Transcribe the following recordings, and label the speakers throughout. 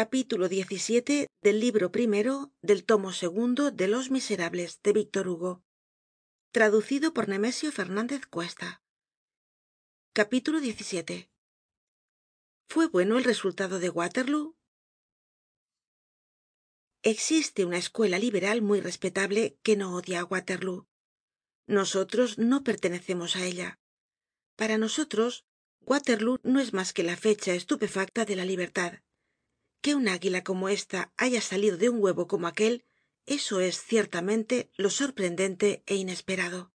Speaker 1: capítulo xvii del libro primero del tomo segundo de los miserables de víctor hugo. Traducido por nemesio fernandez cuesta. Capítulo xvii fue bueno el resultado de waterlóo existe una escuela liberal muy respetable que no odia á waterlóo nosotros no pertenecemos á ella. Para nosotros waterlóo no es mas que la fecha estupefacta de la libertad que un águila como esta haya salido de un huevo como aquel eso es ciertamente lo sorprendente é inesperado.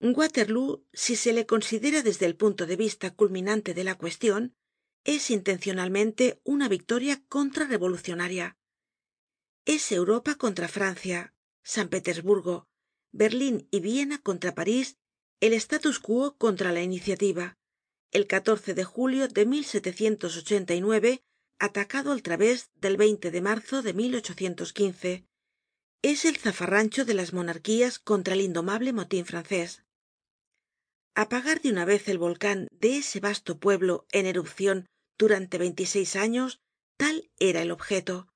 Speaker 1: Waterlóo si se le considera desde el punto de vista culminante de la cuestion es intencionalmente una victoria contra revolucionaria es europa contra francia san petersburgo berlin y viena contra parís el status quo contra la iniciativa el de julio de atacado al través del de marzo de es el zafarrancho de las monarquías contra el indomable motin francés. Apagar de una vez el volcan de ese vasto pueblo en erupcion durante veintiseis años tal era el objeto.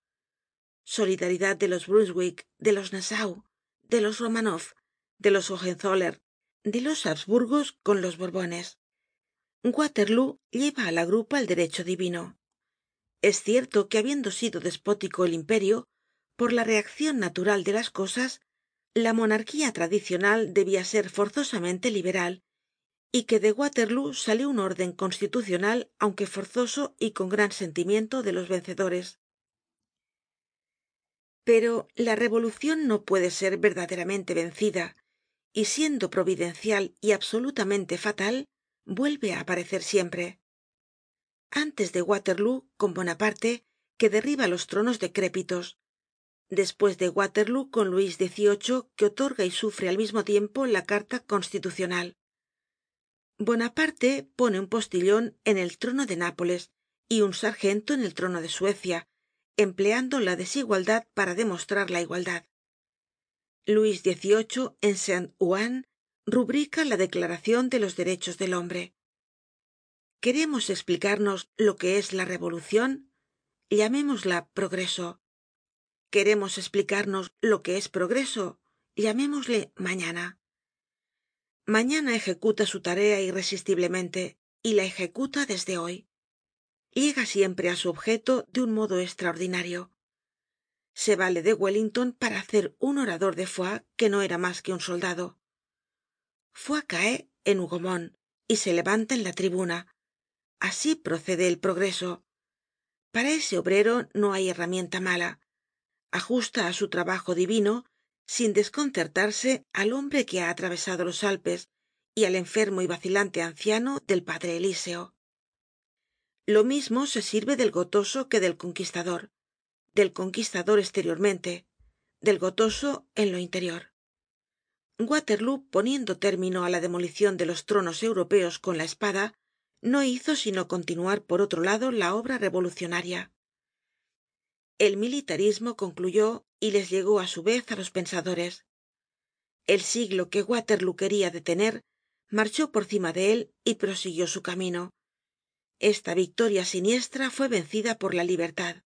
Speaker 1: Solidaridad de los brunswick de los nassau de los romanoff de los hohenzoller de los habsburgos con los borbones waterlóo lleva á la grupa el derecho divino. Es cierto que habiendo sido despótico el imperio por la reaccion natural de las cosas la monarquía tradicional debia ser forzosamente liberal y que de waterlóo salió un orden constitucional aunque forzoso y con gran sentimiento de los vencedores. Pero la revolucion no puede ser verdaderamente vencida y siendo providencial y absolutamente fatal vuelve á aparecer siempre. Antes de waterlóo con bonaparte que derriba los tronos decrépitos. Despues de waterlóo con luis xviii que otorga y sufre al mismo tiempo la carta constitucional. Bonaparte pone un postillon en el trono de nápoles y un sargento en el trono de suecia empleando la desigualdad para demostrar la igualdad. Luis xviii en rubrica la declaracion de los derechos del hombre. Queremos esplicarnos lo que es la revolucion llamémosla progreso. Queremos esplicarnos lo que es progreso llamémosle mañana. Mañana ejecuta su tarea irresistiblemente y la ejecuta desde hoy. Llega siempre á su objeto de un modo estraordinario se vale de wellington para hacer un orador de foy que no era mas que un soldado en hougomont y se levanta en la tribuna. Así procede el progreso. Para ese obrero no hay herramienta mala. Ajusta á su trabajo divino sin desconcertarse al hombre que ha atravesado los alpes y al enfermo y vacilante anciano del padre elíseo lo mismo se sirve del gotoso que del conquistador del conquistador esteriormente del gotoso en lo interior waterlóo poniendo término á la demolicion de los tronos europeos con la espada no hizo sino continuar por otro lado la obra revolucionaria. El militarismo concluyó y les llegó á su vez á los pensadores. El siglo que waterlóo queria detener marchó por cima de él y prosiguió su camino. Esta victoria siniestra fue vencida por la libertad.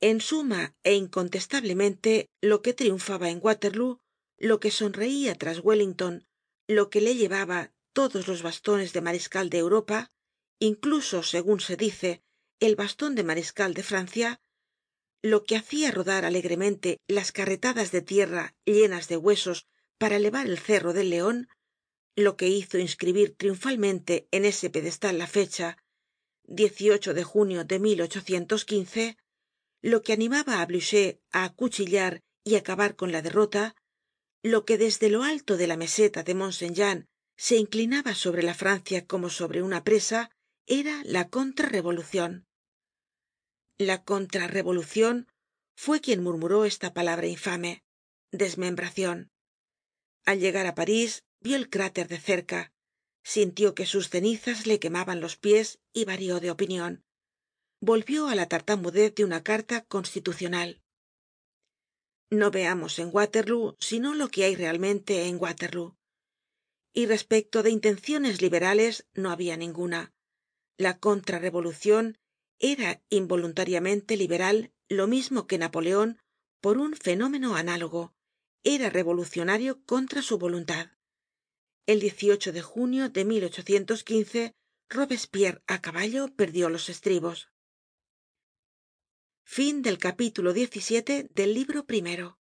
Speaker 1: En suma é incontestablemente lo que triunfaba en waterlóo lo que sonreía tras wellington lo que le llevaba todos los bastones de mariscal de europa incluso segun se dice el baston de mariscal de francia lo que hacia rodar alegremente las carretadas de tierra llenas de huesos para elevar el cerro del leon lo que hizo inscribir triunfalmente en ese pedestal la fecha de junio de lo que animaba á blucher á acuchillar y acabar con la derrota lo que desde lo alto de la meseta de mont saint jean se inclinaba sobre la francia como sobre una presa era la contra revolucion la contra revolucion fue quien murmuró esta palabra infame desmembracion al llegar á parís vio el cráter de cerca sintió que sus cenizas le quemaban los pies y varió de opinion volvió á la tartamudez de una carta constitucional no veamos en waterlóo sino lo que hay realmente en waterlóo y respecto de intenciones liberales no habia ninguna. La contra revolucion era involuntariamente liberal lo mismo que napoleon por un fenómeno análogo. Era revolucionario contra su voluntad. El de junio de robespierre á caballo perdió los estribos Fin del capítulo 17 del libro primero.